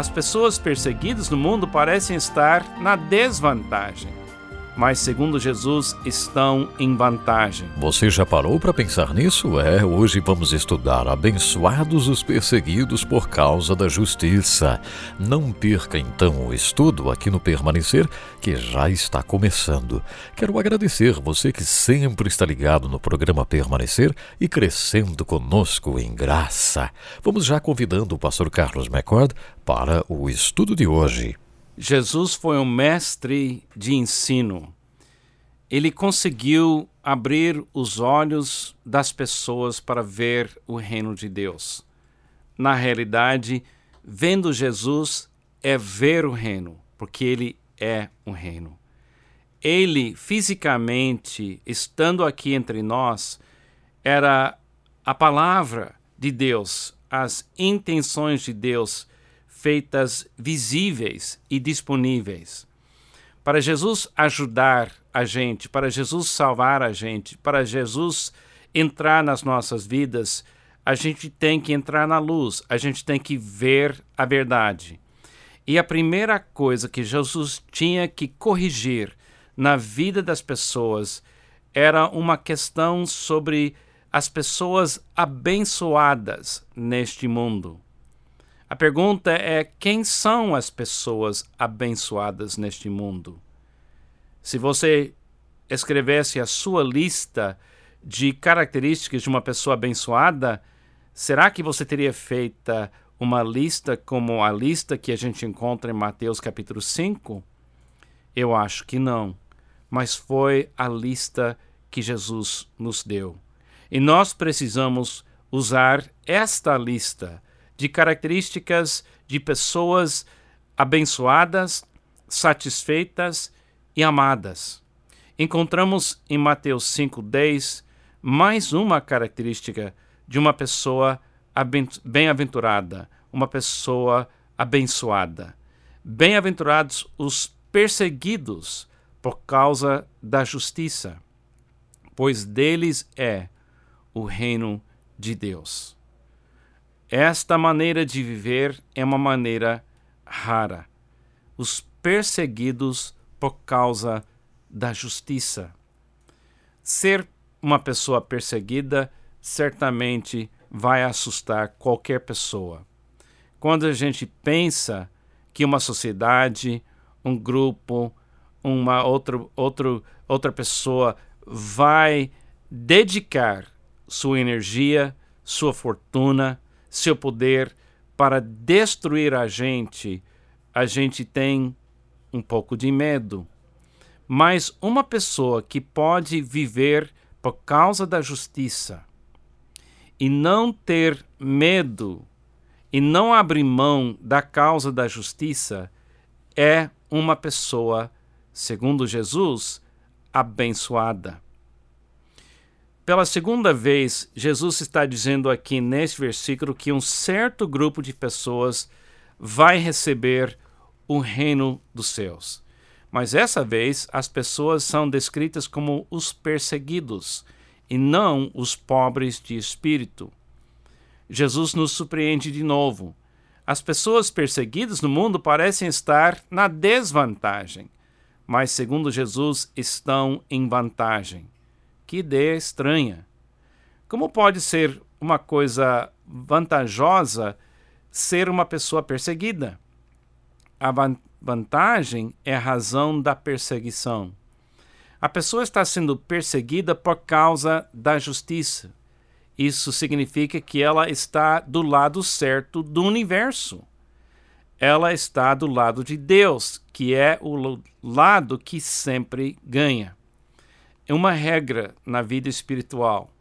As pessoas perseguidas no mundo parecem estar na desvantagem mas segundo Jesus estão em vantagem. Você já parou para pensar nisso? É, hoje vamos estudar Abençoados os perseguidos por causa da justiça. Não perca então o estudo aqui no Permanecer, que já está começando. Quero agradecer você que sempre está ligado no programa Permanecer e crescendo conosco em graça. Vamos já convidando o pastor Carlos McCord para o estudo de hoje. Jesus foi um mestre de ensino. Ele conseguiu abrir os olhos das pessoas para ver o reino de Deus. Na realidade, vendo Jesus é ver o reino, porque ele é o reino. Ele, fisicamente, estando aqui entre nós, era a palavra de Deus, as intenções de Deus feitas visíveis e disponíveis. Para Jesus ajudar a gente, para Jesus salvar a gente, para Jesus entrar nas nossas vidas, a gente tem que entrar na luz, a gente tem que ver a verdade. E a primeira coisa que Jesus tinha que corrigir na vida das pessoas era uma questão sobre as pessoas abençoadas neste mundo. A pergunta é: quem são as pessoas abençoadas neste mundo? Se você escrevesse a sua lista de características de uma pessoa abençoada, será que você teria feita uma lista como a lista que a gente encontra em Mateus capítulo 5? Eu acho que não, mas foi a lista que Jesus nos deu. E nós precisamos usar esta lista de características de pessoas abençoadas, satisfeitas e amadas. Encontramos em Mateus 5,10 mais uma característica de uma pessoa bem-aventurada, uma pessoa abençoada. Bem-aventurados os perseguidos por causa da justiça, pois deles é o reino de Deus. Esta maneira de viver é uma maneira rara. Os perseguidos por causa da justiça. Ser uma pessoa perseguida certamente vai assustar qualquer pessoa. Quando a gente pensa que uma sociedade, um grupo, uma outra, outro, outra pessoa vai dedicar sua energia, sua fortuna, seu poder para destruir a gente, a gente tem um pouco de medo. Mas uma pessoa que pode viver por causa da justiça e não ter medo e não abrir mão da causa da justiça é uma pessoa, segundo Jesus, abençoada. Pela segunda vez, Jesus está dizendo aqui neste versículo que um certo grupo de pessoas vai receber o reino dos céus. Mas essa vez as pessoas são descritas como os perseguidos e não os pobres de espírito. Jesus nos surpreende de novo. As pessoas perseguidas no mundo parecem estar na desvantagem, mas, segundo Jesus, estão em vantagem. Que ideia estranha. Como pode ser uma coisa vantajosa ser uma pessoa perseguida? A vantagem é a razão da perseguição. A pessoa está sendo perseguida por causa da justiça. Isso significa que ela está do lado certo do universo. Ela está do lado de Deus, que é o lado que sempre ganha é uma regra na vida espiritual.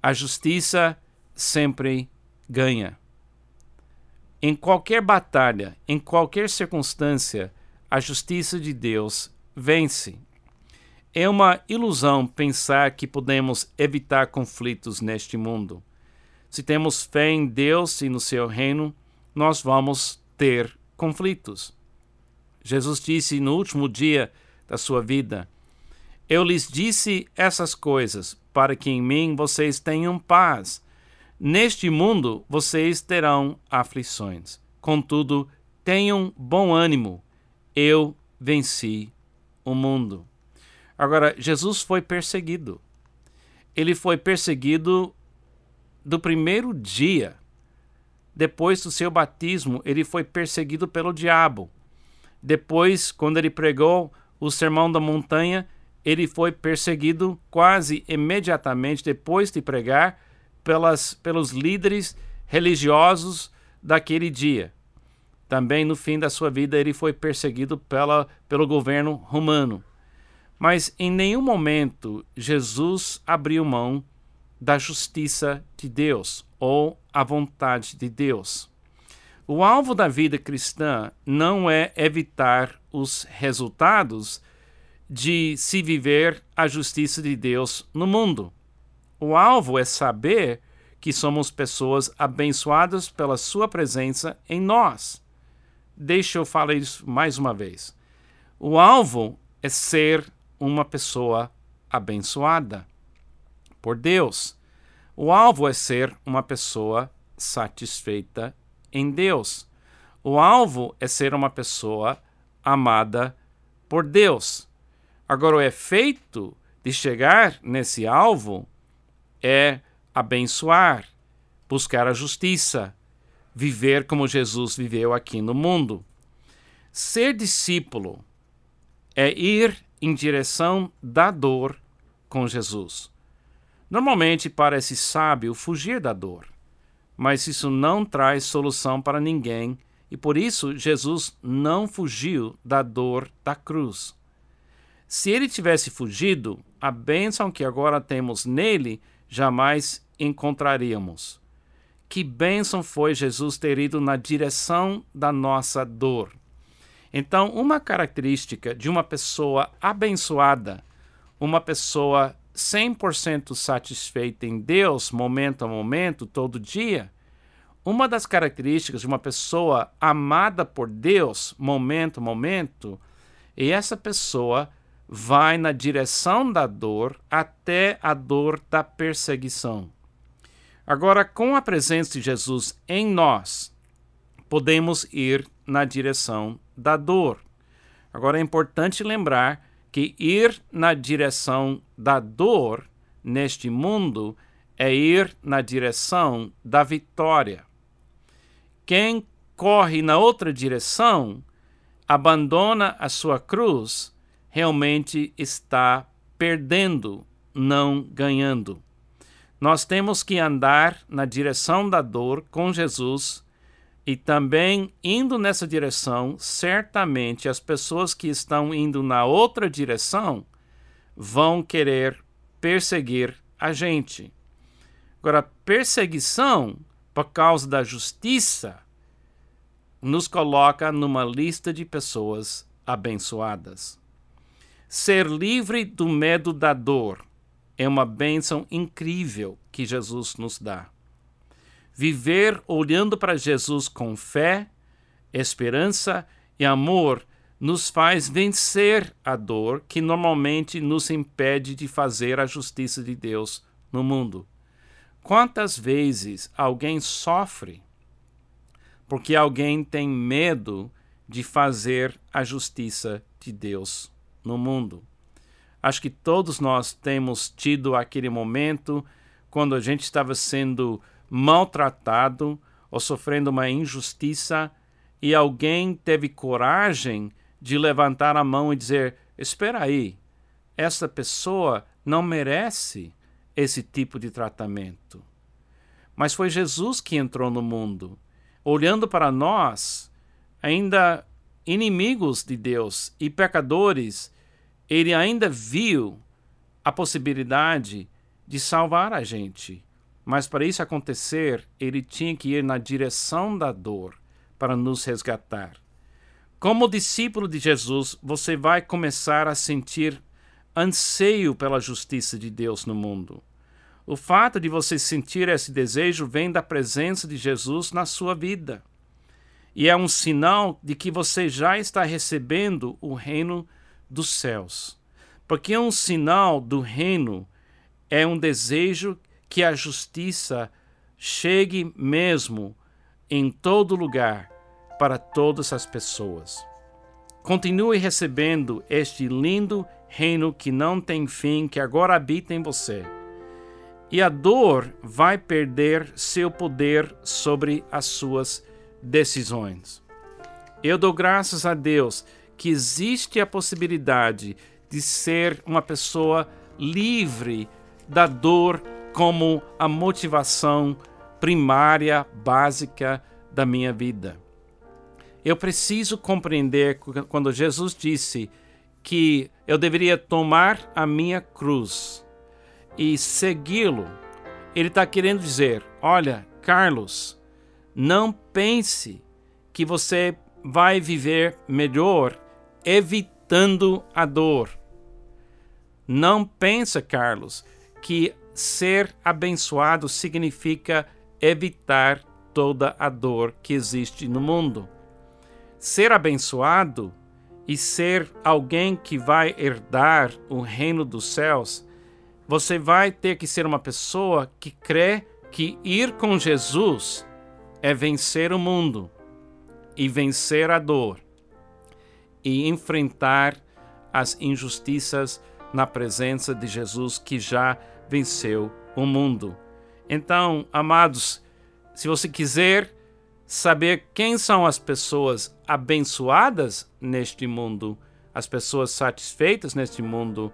A justiça sempre ganha. Em qualquer batalha, em qualquer circunstância, a justiça de Deus vence. É uma ilusão pensar que podemos evitar conflitos neste mundo. Se temos fé em Deus e no seu reino, nós vamos ter conflitos. Jesus disse no último dia da sua vida: eu lhes disse essas coisas, para que em mim vocês tenham paz. Neste mundo vocês terão aflições. Contudo, tenham bom ânimo, eu venci o mundo. Agora, Jesus foi perseguido. Ele foi perseguido do primeiro dia. Depois do seu batismo, ele foi perseguido pelo diabo. Depois, quando ele pregou o Sermão da Montanha, ele foi perseguido quase imediatamente depois de pregar pelas, pelos líderes religiosos daquele dia. Também no fim da sua vida ele foi perseguido pela, pelo governo romano. Mas em nenhum momento Jesus abriu mão da justiça de Deus ou a vontade de Deus. O alvo da vida cristã não é evitar os resultados de se viver a justiça de Deus no mundo. O alvo é saber que somos pessoas abençoadas pela Sua presença em nós. Deixa eu falar isso mais uma vez. O alvo é ser uma pessoa abençoada por Deus. O alvo é ser uma pessoa satisfeita em Deus. O alvo é ser uma pessoa amada por Deus. Agora, o efeito de chegar nesse alvo é abençoar, buscar a justiça, viver como Jesus viveu aqui no mundo. Ser discípulo é ir em direção da dor com Jesus. Normalmente parece sábio fugir da dor, mas isso não traz solução para ninguém e por isso Jesus não fugiu da dor da cruz. Se ele tivesse fugido, a bênção que agora temos nele jamais encontraríamos. Que bênção foi Jesus ter ido na direção da nossa dor. Então, uma característica de uma pessoa abençoada, uma pessoa 100% satisfeita em Deus, momento a momento, todo dia, uma das características de uma pessoa amada por Deus, momento a momento, é essa pessoa vai na direção da dor até a dor da perseguição. Agora, com a presença de Jesus em nós, podemos ir na direção da dor. Agora, é importante lembrar que ir na direção da dor neste mundo é ir na direção da vitória. Quem corre na outra direção abandona a sua cruz, realmente está perdendo, não ganhando. Nós temos que andar na direção da dor com Jesus e também indo nessa direção, certamente as pessoas que estão indo na outra direção vão querer perseguir a gente. Agora, perseguição por causa da justiça nos coloca numa lista de pessoas abençoadas. Ser livre do medo da dor é uma bênção incrível que Jesus nos dá. Viver olhando para Jesus com fé, esperança e amor nos faz vencer a dor que normalmente nos impede de fazer a justiça de Deus no mundo. Quantas vezes alguém sofre porque alguém tem medo de fazer a justiça de Deus no mundo? Acho que todos nós temos tido aquele momento quando a gente estava sendo maltratado ou sofrendo uma injustiça e alguém teve coragem de levantar a mão e dizer: Espera aí, essa pessoa não merece esse tipo de tratamento. Mas foi Jesus que entrou no mundo, olhando para nós, ainda inimigos de Deus e pecadores ele ainda viu a possibilidade de salvar a gente. Mas para isso acontecer, ele tinha que ir na direção da dor para nos resgatar. Como discípulo de Jesus, você vai começar a sentir anseio pela justiça de Deus no mundo. O fato de você sentir esse desejo vem da presença de Jesus na sua vida. E é um sinal de que você já está recebendo o reino dos céus. Porque um sinal do reino é um desejo que a justiça chegue mesmo em todo lugar, para todas as pessoas. Continue recebendo este lindo reino que não tem fim, que agora habita em você. E a dor vai perder seu poder sobre as suas decisões. Eu dou graças a Deus que existe a possibilidade de ser uma pessoa livre da dor como a motivação primária, básica da minha vida. Eu preciso compreender quando Jesus disse que eu deveria tomar a minha cruz e segui-lo. Ele está querendo dizer: olha, Carlos, não pense que você vai viver melhor evitando a dor. Não pensa, Carlos, que ser abençoado significa evitar toda a dor que existe no mundo. Ser abençoado e ser alguém que vai herdar o reino dos céus, você vai ter que ser uma pessoa que crê que ir com Jesus é vencer o mundo e vencer a dor e enfrentar as injustiças na presença de Jesus que já venceu o mundo. Então, amados, se você quiser saber quem são as pessoas abençoadas neste mundo, as pessoas satisfeitas neste mundo,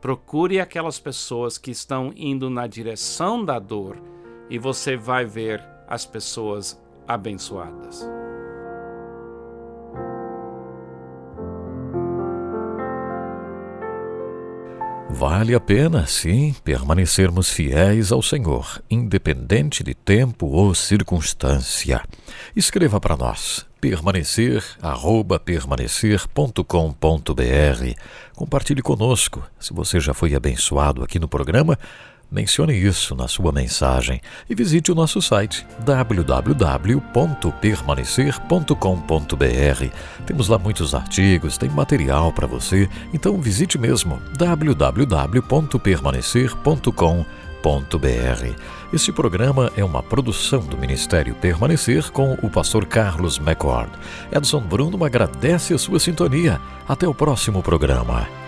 procure aquelas pessoas que estão indo na direção da dor e você vai ver as pessoas abençoadas. Vale a pena, sim, permanecermos fiéis ao Senhor, independente de tempo ou circunstância. Escreva para nós permanecer permanecer.com.br. Compartilhe conosco. Se você já foi abençoado aqui no programa, Mencione isso na sua mensagem e visite o nosso site www.permanecer.com.br. Temos lá muitos artigos, tem material para você, então visite mesmo www.permanecer.com.br. Este programa é uma produção do Ministério Permanecer com o pastor Carlos McCord. Edson Bruno agradece a sua sintonia. Até o próximo programa.